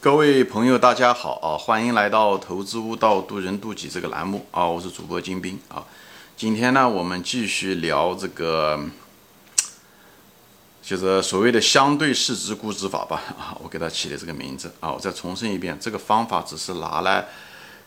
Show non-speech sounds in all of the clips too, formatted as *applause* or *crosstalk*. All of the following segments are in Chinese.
各位朋友，大家好啊！欢迎来到《投资悟道，渡人渡己》这个栏目啊！我是主播金兵啊。今天呢，我们继续聊这个，就是所谓的相对市值估值法吧 *laughs* 啊！我给它起的这个名字啊！我再重申一遍，这个方法只是拿来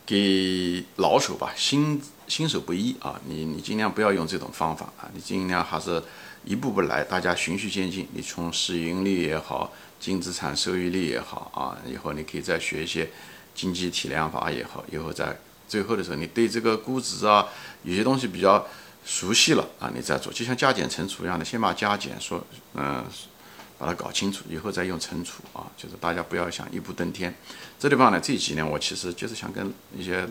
给老手吧，新新手不易啊！你你尽量不要用这种方法啊！你尽量还是一步步来，大家循序渐进。你从市盈率也好。净资产收益率也好啊，以后你可以再学一些经济体量法也好，以后在最后的时候，你对这个估值啊，有些东西比较熟悉了啊，你再做，就像加减乘除一样的，先把加减说，嗯，把它搞清楚，以后再用乘除啊，就是大家不要想一步登天。这地方呢，这几年我其实就是想跟一些。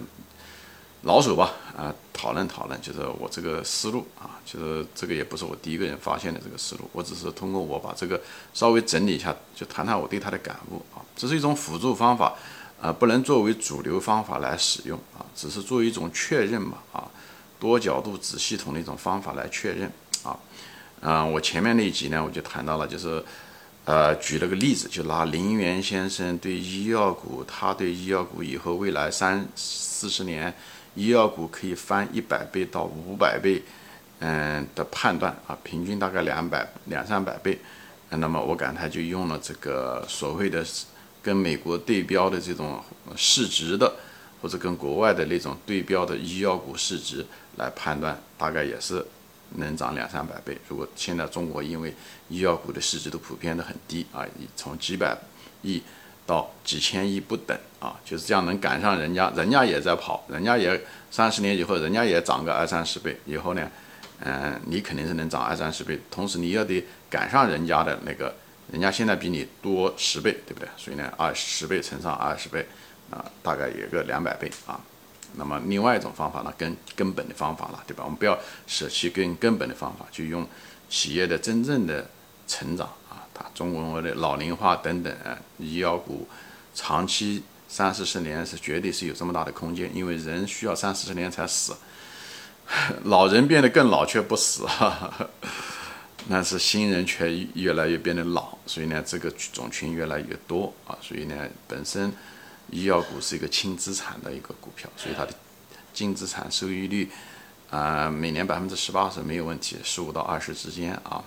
老手吧，啊，讨论讨论，就是我这个思路啊，就是这个也不是我第一个人发现的这个思路，我只是通过我把这个稍微整理一下，就谈谈我对他的感悟啊。这是一种辅助方法，啊，不能作为主流方法来使用啊，只是作为一种确认嘛，啊，多角度子系统的一种方法来确认啊。嗯，我前面那一集呢，我就谈到了，就是呃，举了个例子，就拿林园先生对医药股，他对医药股以后未来三四十年。医药股可以翻一百倍到五百倍，嗯的判断啊，平均大概两百两三百倍，那么我感觉就用了这个所谓的跟美国对标的这种市值的，或者跟国外的那种对标的医药股市值来判断，大概也是能涨两三百倍。如果现在中国因为医药股的市值都普遍的很低啊，从几百亿。到几千亿不等啊，就是这样能赶上人家，人家也在跑，人家也三十年以后，人家也涨个二三十倍，以后呢，嗯，你肯定是能涨二三十倍，同时你要得赶上人家的那个，人家现在比你多十倍，对不对？所以呢，二十倍乘上二十倍，啊，大概有个两百倍啊。那么另外一种方法呢，根根本的方法了，对吧？我们不要舍弃更根本的方法，就用企业的真正的成长。中国的老龄化等等，医药股长期三四十年是绝对是有这么大的空间，因为人需要三四十年才死，老人变得更老却不死，但是新人却越来越变得老，所以呢，这个种群越来越多啊，所以呢，本身医药股是一个轻资产的一个股票，所以它的净资产收益率啊，每年百分之十八是没有问题，十五到二十之间啊。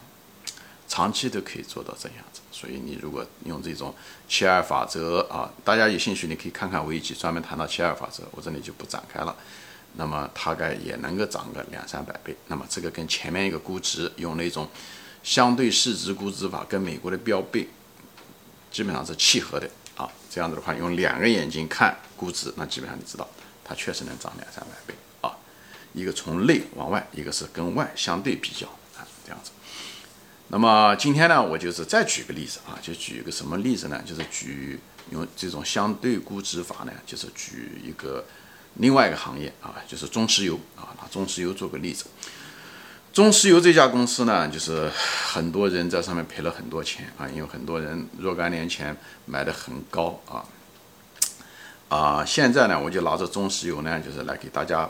长期都可以做到这样子，所以你如果用这种七二法则啊，大家有兴趣你可以看看危机，专门谈到七二法则，我这里就不展开了。那么大概也能够涨个两三百倍。那么这个跟前面一个估值用那种相对市值估值法，跟美国的标倍基本上是契合的啊。这样子的话，用两个眼睛看估值，那基本上你知道它确实能涨两三百倍啊。一个从内往外，一个是跟外相对比较啊，这样子。那么今天呢，我就是再举个例子啊，就举一个什么例子呢？就是举用这种相对估值法呢，就是举一个另外一个行业啊，就是中石油啊，拿中石油做个例子。中石油这家公司呢，就是很多人在上面赔了很多钱啊，因为很多人若干年前买的很高啊，啊，现在呢，我就拿着中石油呢，就是来给大家，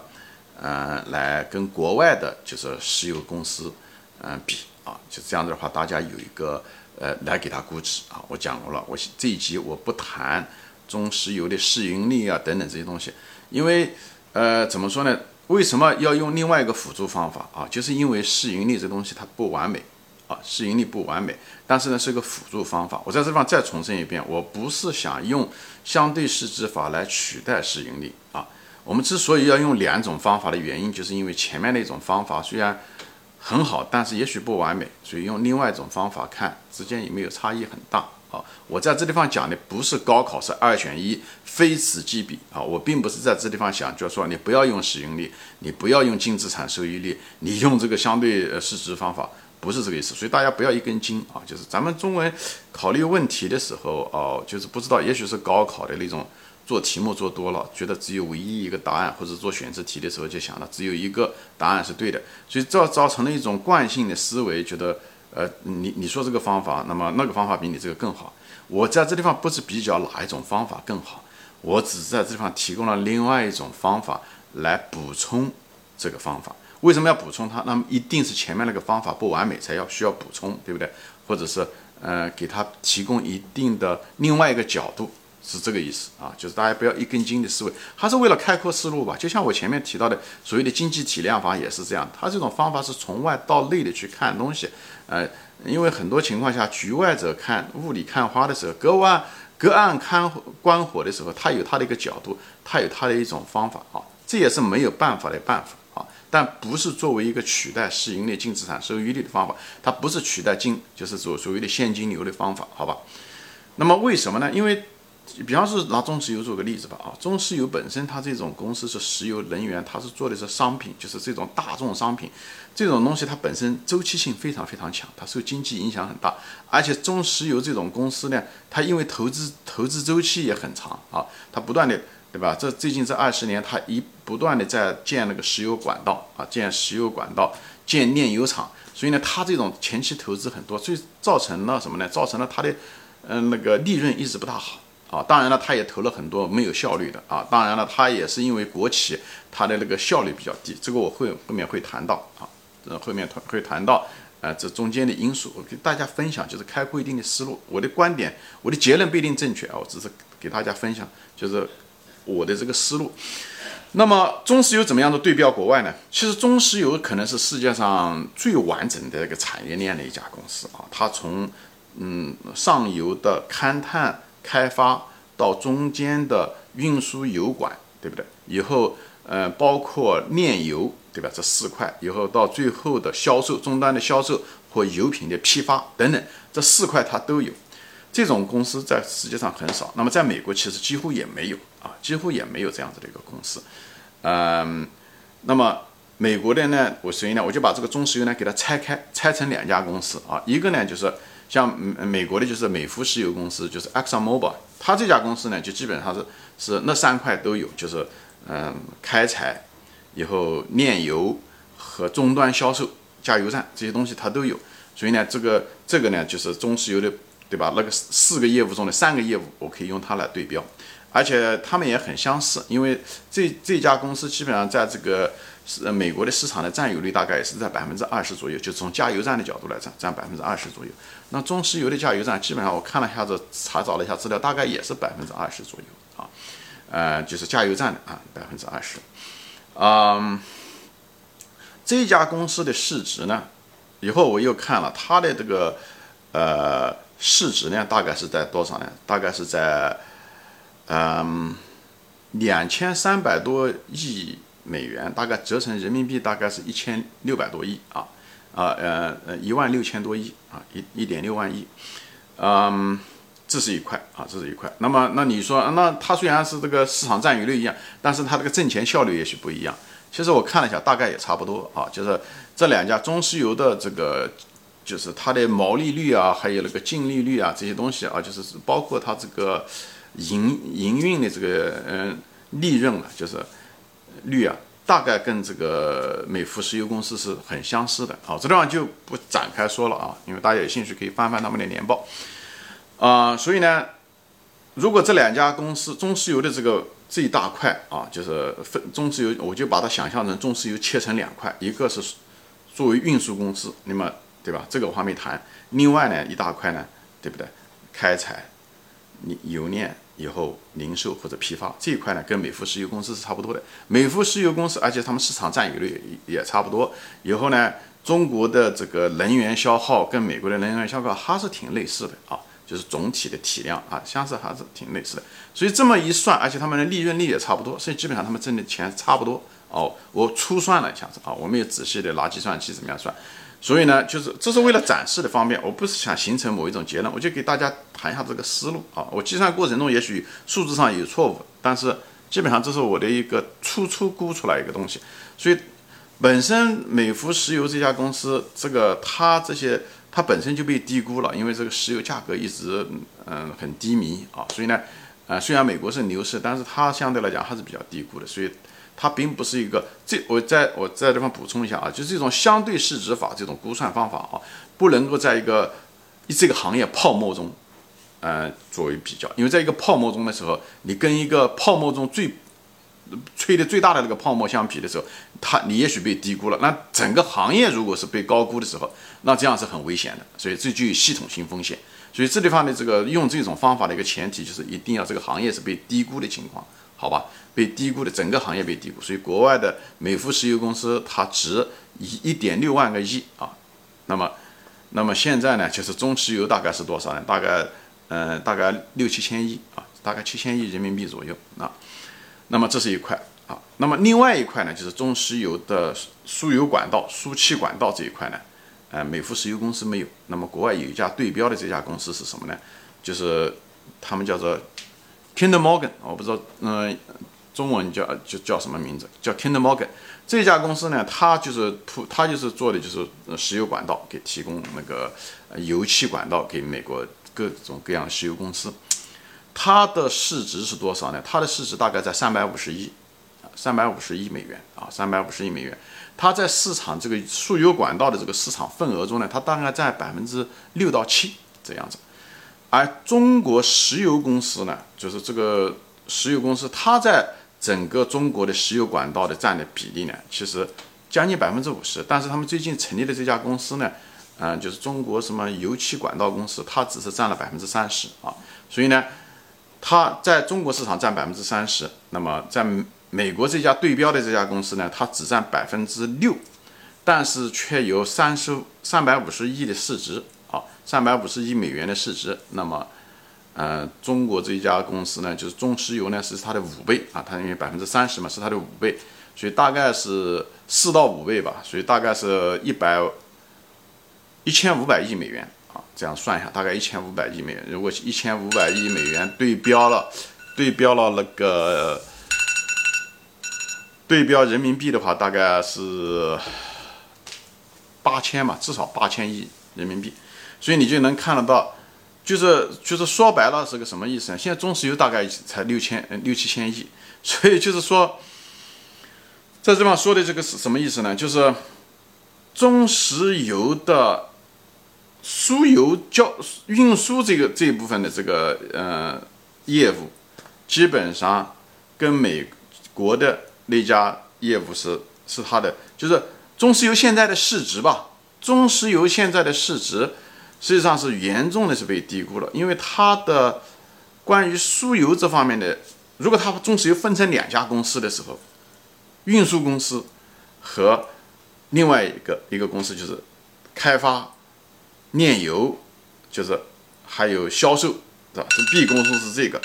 嗯，来跟国外的就是石油公司，嗯，比。啊，就这样子的话，大家有一个呃来给它估值啊。我讲过了，我这一集我不谈中石油的市盈率啊等等这些东西，因为呃怎么说呢？为什么要用另外一个辅助方法啊？就是因为市盈率这东西它不完美啊，市盈率不完美，但是呢是个辅助方法。我在这方再重申一遍，我不是想用相对市值法来取代市盈率啊。我们之所以要用两种方法的原因，就是因为前面那种方法虽然。很好，但是也许不完美，所以用另外一种方法看，之间有没有差异很大啊？我在这地方讲的不是高考是二选一，非此即彼啊！我并不是在这地方想，就是说你不要用市盈率，你不要用净资产收益率，你用这个相对市值方法，不是这个意思。所以大家不要一根筋啊！就是咱们中文考虑问题的时候哦，就是不知道，也许是高考的那种。做题目做多了，觉得只有唯一一个答案，或者做选择题的时候就想了只有一个答案是对的，所以造造成了一种惯性的思维，觉得呃你你说这个方法，那么那个方法比你这个更好。我在这地方不是比较哪一种方法更好，我只是在这地方提供了另外一种方法来补充这个方法。为什么要补充它？那么一定是前面那个方法不完美才要需要补充，对不对？或者是呃给他提供一定的另外一个角度。是这个意思啊，就是大家不要一根筋的思维，它是为了开阔思路吧。就像我前面提到的所谓的经济体量法也是这样，它这种方法是从外到内的去看东西。呃，因为很多情况下，局外者看雾里看花的时候，隔岸隔岸看观火的时候，他有他的一个角度，他有他的一种方法啊，这也是没有办法的办法啊。但不是作为一个取代市盈率、净资产收益率的方法，它不是取代金，就是所所谓的现金流的方法，好吧？那么为什么呢？因为比方是拿中石油做个例子吧，啊，中石油本身它这种公司是石油能源，它是做的是商品，就是这种大众商品，这种东西它本身周期性非常非常强，它受经济影响很大。而且中石油这种公司呢，它因为投资投资周期也很长啊，它不断的，对吧？这最近这二十年，它一不断的在建那个石油管道啊，建石油管道，建炼油厂，所以呢，它这种前期投资很多，所以造成了什么呢？造成了它的嗯那个利润一直不大好。啊，当然了，他也投了很多没有效率的啊。当然了，他也是因为国企，它的那个效率比较低，这个我会后面会谈到啊。呃，后面会谈到，呃，这中间的因素，我给大家分享，就是开阔一定的思路。我的观点，我的结论不一定正确啊，我只是给大家分享，就是我的这个思路。那么中石油怎么样的对标国外呢？其实中石油可能是世界上最完整的一个产业链的一家公司啊。它从嗯上游的勘探。开发到中间的运输油管，对不对？以后，呃，包括炼油，对吧？这四块，以后到最后的销售终端的销售或油品的批发等等，这四块它都有。这种公司在世界上很少，那么在美国其实几乎也没有啊，几乎也没有这样子的一个公司。嗯，那么美国的呢，我所以呢，我就把这个中石油呢给它拆开，拆成两家公司啊，一个呢就是。像美国的就是美孚石油公司，就是 Exxon Mobil，它这家公司呢，就基本上是是那三块都有，就是嗯开采，以后炼油和终端销售，加油站这些东西它都有。所以呢，这个这个呢，就是中石油的，对吧？那个四个业务中的三个业务，我可以用它来对标，而且他们也很相似，因为这这家公司基本上在这个。是美国的市场的占有率大概也是在百分之二十左右，就从加油站的角度来讲，占百分之二十左右。那中石油的加油站基本上我看了一下子，查找了一下资料，大概也是百分之二十左右啊，呃，就是加油站的啊，百分之二十。嗯，这家公司的市值呢，以后我又看了它的这个呃市值呢，大概是在多少呢？大概是在嗯两千三百多亿。美元大概折成人民币大概是一千六百多亿啊，啊呃呃一万六千多亿啊一一点六万亿，嗯，这是一块啊这是一块。那么那你说那它虽然是这个市场占有率一样，但是它这个挣钱效率也许不一样。其实我看了一下，大概也差不多啊，就是这两家中石油的这个就是它的毛利率啊，还有那个净利率啊这些东西啊，就是包括它这个营营运的这个嗯利润啊，就是。率啊，大概跟这个美孚石油公司是很相似的啊，这地方就不展开说了啊，因为大家有兴趣可以翻翻他们的年报啊。所以呢，如果这两家公司中石油的这个这一大块啊，就是分中石油，我就把它想象成中石油切成两块，一个是作为运输公司，那么对吧？这个我还没谈。另外呢，一大块呢，对不对？开采、油炼。以后零售或者批发这一块呢，跟美孚石油公司是差不多的。美孚石油公司，而且他们市场占有率也也差不多。以后呢，中国的这个能源消耗跟美国的能源消耗还是挺类似的啊，就是总体的体量啊，相似还是挺类似的。所以这么一算，而且他们的利润率也差不多，所以基本上他们挣的钱差不多哦。我粗算了一下子啊，我没有仔细的拿计算器怎么样算。所以呢，就是这是为了展示的方便，我不是想形成某一种结论，我就给大家谈一下这个思路啊。我计算过程中也许数字上有错误，但是基本上这是我的一个粗粗估出来一个东西。所以本身美孚石油这家公司，这个它这些它本身就被低估了，因为这个石油价格一直嗯很低迷啊。所以呢，呃虽然美国是牛市，但是它相对来讲还是比较低估的，所以。它并不是一个，这我在我在这地方补充一下啊，就是这种相对市值法这种估算方法啊，不能够在一个这个行业泡沫中，呃，作为比较，因为在一个泡沫中的时候，你跟一个泡沫中最吹的最大的那个泡沫相比的时候，它你也许被低估了。那整个行业如果是被高估的时候，那这样是很危险的，所以这就有系统性风险。所以这地方的这个用这种方法的一个前提就是一定要这个行业是被低估的情况，好吧？被低估的整个行业被低估，所以国外的美孚石油公司它值一一点六万个亿啊，那么那么现在呢，就是中石油大概是多少呢？大概嗯大概六七千亿啊，大概七千亿人民币左右啊，那么这是一块。啊，那么另外一块呢，就是中石油的输油管道、输气管道这一块呢，呃，美孚石油公司没有。那么国外有一家对标的这家公司是什么呢？就是他们叫做 Kinder Morgan，我不知道，嗯，中文叫就叫什么名字？叫 Kinder Morgan。这家公司呢，它就是铺，它就是做的就是石油管道，给提供那个油气管道给美国各种各样石油公司。它的市值是多少呢？它的市值大概在三百五十亿。三百五十亿美元啊，三百五十亿美元，它在市场这个输油管道的这个市场份额中呢，它大概在百分之六到七这样子。而中国石油公司呢，就是这个石油公司，它在整个中国的石油管道的占的比例呢，其实将近百分之五十。但是他们最近成立的这家公司呢，嗯，就是中国什么油气管道公司，它只是占了百分之三十啊。所以呢，它在中国市场占百分之三十，那么在美国这家对标的这家公司呢，它只占百分之六，但是却有三十三百五十亿的市值，三百五十亿美元的市值。那么，呃，中国这一家公司呢，就是中石油呢，是它的五倍啊，它因为百分之三十嘛，是它的五倍，所以大概是四到五倍吧，所以大概是一百一千五百亿美元啊，这样算一下，大概一千五百亿美元。如果一千五百亿美元对标了，对标了那个。对标人民币的话，大概是八千嘛，至少八千亿人民币，所以你就能看得到，就是就是说白了是个什么意思呢？现在中石油大概才六千六七千亿，*laughs* 所以就是说，在这方说的这个是什么意思呢？就是中石油的输油交运输这个这一部分的这个呃业务，基本上跟美国的。那家业务是是它的，就是中石油现在的市值吧。中石油现在的市值实际上是严重的是被低估了，因为它的关于输油这方面的，如果它中石油分成两家公司的时候，运输公司和另外一个一个公司就是开发炼油，就是还有销售，是吧？这 B 公司是这个。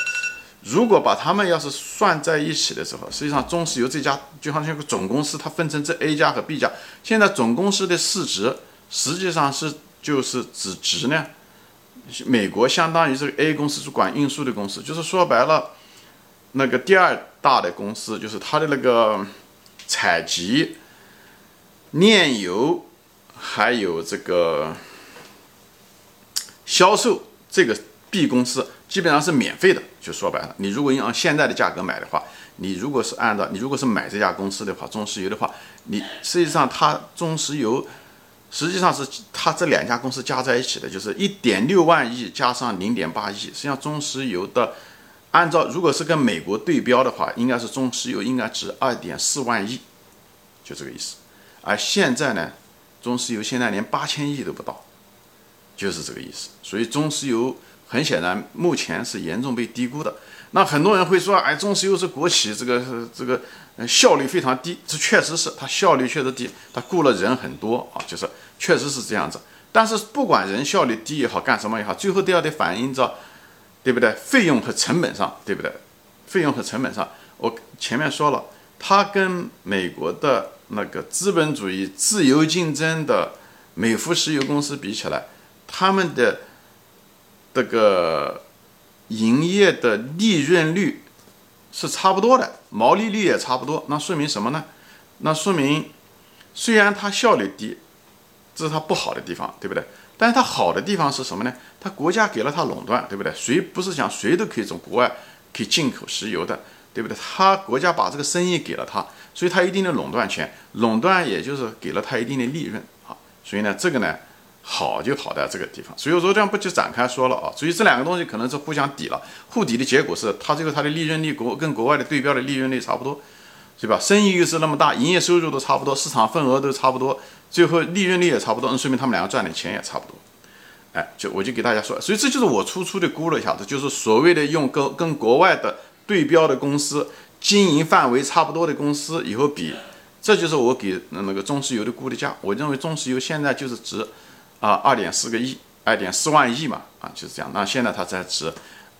如果把他们要是算在一起的时候，实际上中石油这家就好像个总公司，它分成这 A 家和 B 家。现在总公司的市值实际上是就是指值呢，美国相当于这个 A 公司是管运输的公司，就是说白了，那个第二大的公司就是它的那个采集、炼油还有这个销售这个 B 公司。基本上是免费的，就说白了，你如果用现在的价格买的话，你如果是按照你如果是买这家公司的话，中石油的话，你实际上它中石油实际上是它这两家公司加在一起的，就是一点六万亿加上零点八亿，实际上中石油的按照如果是跟美国对标的话，应该是中石油应该值二点四万亿，就这个意思。而现在呢，中石油现在连八千亿都不到，就是这个意思。所以中石油。很显然，目前是严重被低估的。那很多人会说：“哎，中石油是国企，这个这个效率非常低。”这确实是，它效率确实低，它雇了人很多啊，就是确实是这样子。但是不管人效率低也好，干什么也好，最后都要得反映着，对不对？费用和成本上，对不对？费用和成本上，我前面说了，它跟美国的那个资本主义自由竞争的美孚石油公司比起来，他们的。这个营业的利润率是差不多的，毛利率也差不多。那说明什么呢？那说明虽然它效率低，这是它不好的地方，对不对？但是它好的地方是什么呢？它国家给了它垄断，对不对？谁不是讲谁都可以从国外可以进口石油的，对不对？它国家把这个生意给了它，所以它一定的垄断权，垄断也就是给了它一定的利润啊。所以呢，这个呢。好就好在这个地方，所以我说这样不就展开说了啊？所以这两个东西可能是互相抵了，互抵的结果是它这个它的利润率国跟国外的对标的利润率差不多，对吧？生意又是那么大，营业收入都差不多，市场份额都差不多，最后利润率也差不多，那说明他们两个赚的钱也差不多。哎，就我就给大家说，所以这就是我粗粗的估了一下子，就是所谓的用跟跟国外的对标的公司经营范围差不多的公司以后比，这就是我给那个中石油的估的价。我认为中石油现在就是值啊二点四个亿，二点四万亿嘛，啊就是这样。那现在它在值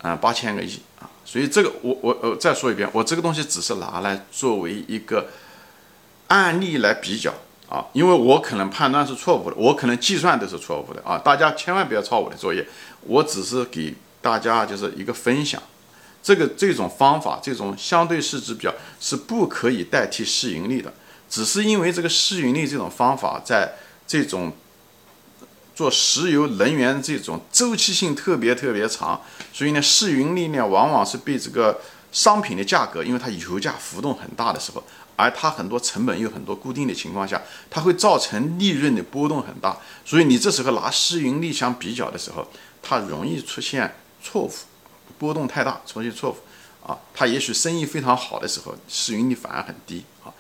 嗯八千个亿啊，所以这个我我呃再说一遍，我这个东西只是拿来作为一个案例来比较。啊，因为我可能判断是错误的，我可能计算都是错误的啊！大家千万不要抄我的作业，我只是给大家就是一个分享。这个这种方法，这种相对市值表是不可以代替市盈率的，只是因为这个市盈率这种方法在这种做石油能源这种周期性特别特别长，所以呢，市盈率呢往往是被这个商品的价格，因为它油价浮动很大的时候。而它很多成本又很多固定的情况下，它会造成利润的波动很大，所以你这时候拿市盈率相比较的时候，它容易出现错误，波动太大出现错误，啊，它也许生意非常好的时候，市盈率反而很低啊，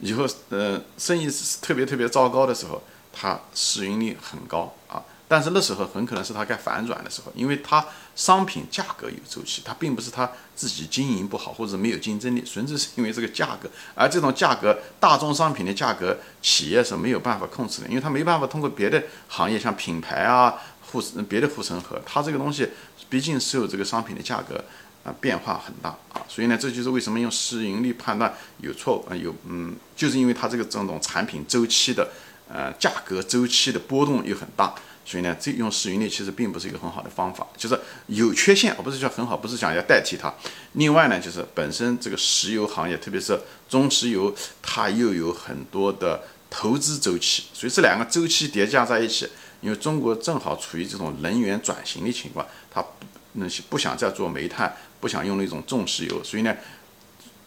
以后呃生意特别特别糟糕的时候，它市盈率很高啊。但是那时候很可能是它该反转的时候，因为它商品价格有周期，它并不是它自己经营不好或者没有竞争力，纯粹是因为这个价格。而这种价格，大宗商品的价格，企业是没有办法控制的，因为它没办法通过别的行业，像品牌啊、护别的护城河，它这个东西毕竟是受这个商品的价格啊变化很大啊，所以呢，这就是为什么用市盈率判断有错误啊，有嗯，就是因为它这个这种产品周期的呃价格周期的波动又很大。所以呢，这用市盈率其实并不是一个很好的方法，就是有缺陷，而不是叫很好，不是想要代替它。另外呢，就是本身这个石油行业，特别是中石油，它又有很多的投资周期，所以这两个周期叠加在一起，因为中国正好处于这种能源转型的情况，它那些不想再做煤炭，不想用那种重石油，所以呢，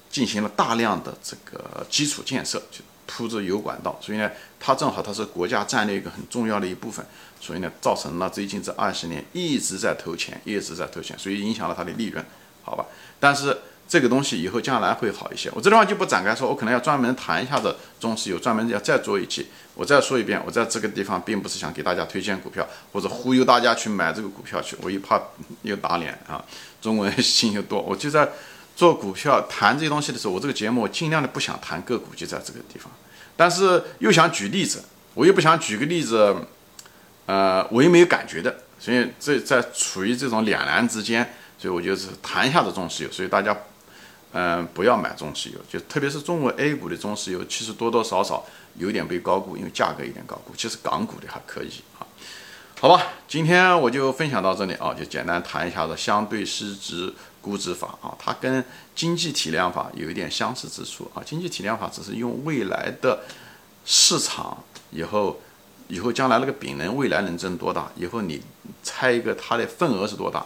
进行了大量的这个基础建设，就铺着油管道，所以呢，它正好它是国家战略一个很重要的一部分。所以呢，造成了最近这二十年一直在投钱，一直在投钱，所以影响了它的利润，好吧？但是这个东西以后将来会好一些。我这地方就不展开说，我可能要专门谈一下子中石油，专门要再做一期。我再说一遍，我在这个地方并不是想给大家推荐股票，或者忽悠大家去买这个股票去，我又怕又打脸啊。中国人心又多，我就在做股票谈这些东西的时候，我这个节目我尽量的不想谈个股，就在这个地方。但是又想举例子，我又不想举个例子。呃，我又没有感觉的，所以这在处于这种两难之间，所以我就是谈一下子中石油，所以大家，嗯，不要买中石油，就特别是中国 A 股的中石油，其实多多少少有点被高估，因为价格有点高估。其实港股的还可以啊，好吧，今天我就分享到这里啊，就简单谈一下子相对市值估值法啊，它跟经济体量法有一点相似之处啊，经济体量法只是用未来的市场以后。以后将来那个饼能未来能挣多大？以后你猜一个它的份额是多大？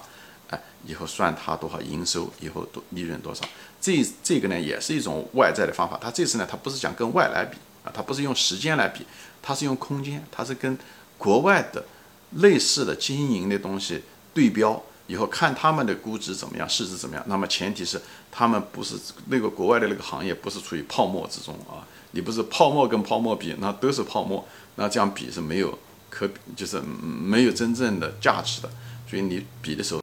哎，以后算它多少营收，以后多利润多少？这这个呢也是一种外在的方法。它这次呢，它不是讲跟外来比啊，它不是用时间来比，它是用空间，它是跟国外的类似的经营的东西对标，以后看他们的估值怎么样，市值怎么样。那么前提是他们不是那个国外的那个行业不是处于泡沫之中啊，你不是泡沫跟泡沫比，那都是泡沫。那这样比是没有可比，就是没有真正的价值的，所以你比的时候。